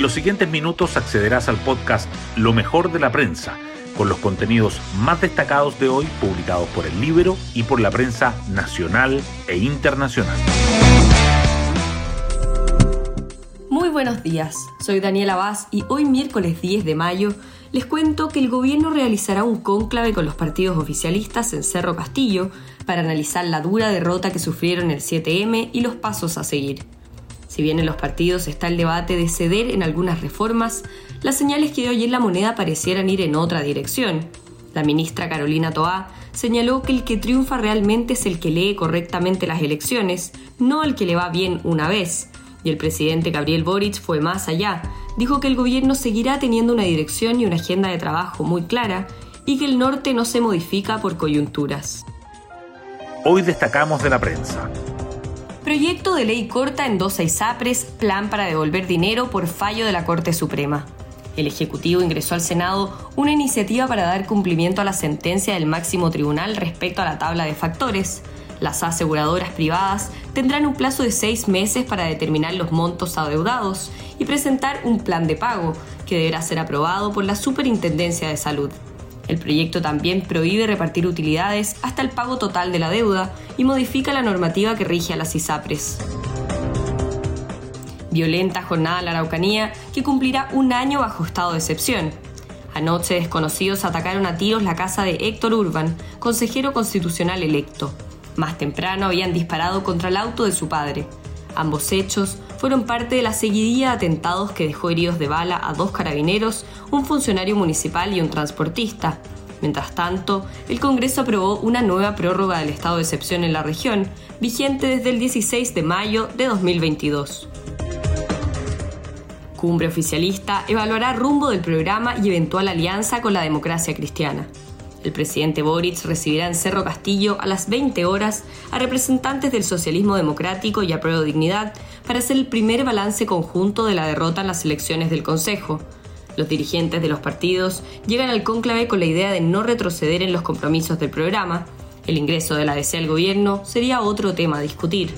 En los siguientes minutos accederás al podcast Lo mejor de la prensa, con los contenidos más destacados de hoy publicados por el libro y por la prensa nacional e internacional. Muy buenos días, soy Daniela Vaz y hoy miércoles 10 de mayo les cuento que el gobierno realizará un cónclave con los partidos oficialistas en Cerro Castillo para analizar la dura derrota que sufrieron el 7M y los pasos a seguir. Si bien en los partidos está el debate de ceder en algunas reformas, las señales que dio ayer la moneda parecieran ir en otra dirección. La ministra Carolina Toá señaló que el que triunfa realmente es el que lee correctamente las elecciones, no el que le va bien una vez. Y el presidente Gabriel Boric fue más allá. Dijo que el gobierno seguirá teniendo una dirección y una agenda de trabajo muy clara y que el norte no se modifica por coyunturas. Hoy destacamos de la prensa. Proyecto de ley corta en dos ISAPRES, plan para devolver dinero por fallo de la Corte Suprema. El Ejecutivo ingresó al Senado una iniciativa para dar cumplimiento a la sentencia del máximo tribunal respecto a la tabla de factores. Las aseguradoras privadas tendrán un plazo de seis meses para determinar los montos adeudados y presentar un plan de pago, que deberá ser aprobado por la Superintendencia de Salud. El proyecto también prohíbe repartir utilidades hasta el pago total de la deuda y modifica la normativa que rige a las ISAPRES. Violenta jornada en la Araucanía que cumplirá un año bajo estado de excepción. Anoche desconocidos atacaron a tiros la casa de Héctor Urban, consejero constitucional electo. Más temprano habían disparado contra el auto de su padre. Ambos hechos fueron parte de la seguidilla de atentados que dejó heridos de bala a dos carabineros, un funcionario municipal y un transportista. Mientras tanto, el Congreso aprobó una nueva prórroga del estado de excepción en la región, vigente desde el 16 de mayo de 2022. Cumbre oficialista evaluará rumbo del programa y eventual alianza con la democracia cristiana. El presidente Boric recibirá en Cerro Castillo a las 20 horas a representantes del socialismo democrático y a Prueba Dignidad para hacer el primer balance conjunto de la derrota en las elecciones del Consejo. Los dirigentes de los partidos llegan al cónclave con la idea de no retroceder en los compromisos del programa. El ingreso de la DC al gobierno sería otro tema a discutir.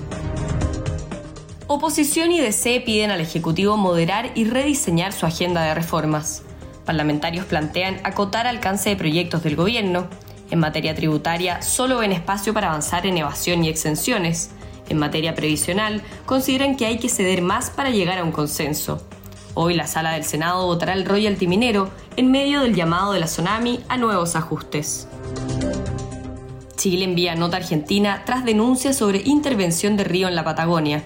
Oposición y DC piden al Ejecutivo moderar y rediseñar su agenda de reformas. Parlamentarios plantean acotar alcance de proyectos del gobierno. En materia tributaria, solo ven espacio para avanzar en evasión y exenciones. En materia previsional, consideran que hay que ceder más para llegar a un consenso. Hoy la sala del Senado votará el royalty minero en medio del llamado de la tsunami a nuevos ajustes. Chile envía nota a Argentina tras denuncias sobre intervención de río en la Patagonia.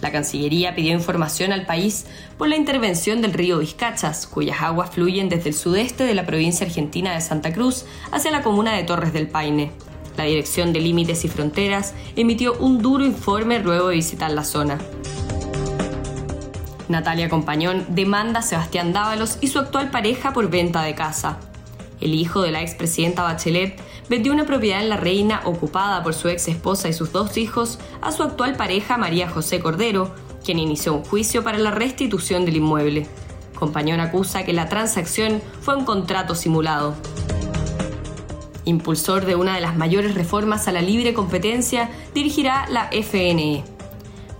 La Cancillería pidió información al país por la intervención del río Vizcachas, cuyas aguas fluyen desde el sudeste de la provincia argentina de Santa Cruz hacia la comuna de Torres del Paine. La Dirección de Límites y Fronteras emitió un duro informe luego de visitar la zona. Natalia Compañón demanda a Sebastián Dávalos y su actual pareja por venta de casa. El hijo de la expresidenta Bachelet vendió una propiedad en La Reina ocupada por su ex esposa y sus dos hijos a su actual pareja María José Cordero, quien inició un juicio para la restitución del inmueble. Compañón acusa que la transacción fue un contrato simulado. Impulsor de una de las mayores reformas a la libre competencia, dirigirá la FNE.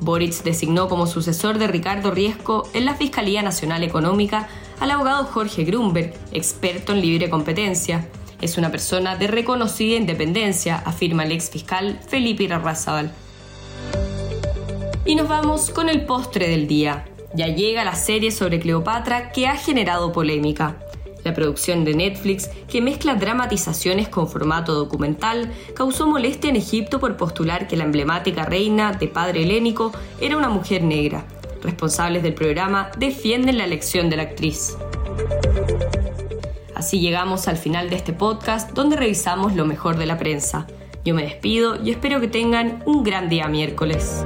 Boric designó como sucesor de Ricardo Riesco en la Fiscalía Nacional Económica al abogado Jorge Grunberg, experto en libre competencia. Es una persona de reconocida independencia, afirma el ex fiscal Felipe Irarrázaval. Y nos vamos con el postre del día. Ya llega la serie sobre Cleopatra que ha generado polémica. La producción de Netflix, que mezcla dramatizaciones con formato documental, causó molestia en Egipto por postular que la emblemática reina de padre helénico era una mujer negra. Responsables del programa defienden la elección de la actriz. Así llegamos al final de este podcast donde revisamos lo mejor de la prensa. Yo me despido y espero que tengan un gran día miércoles.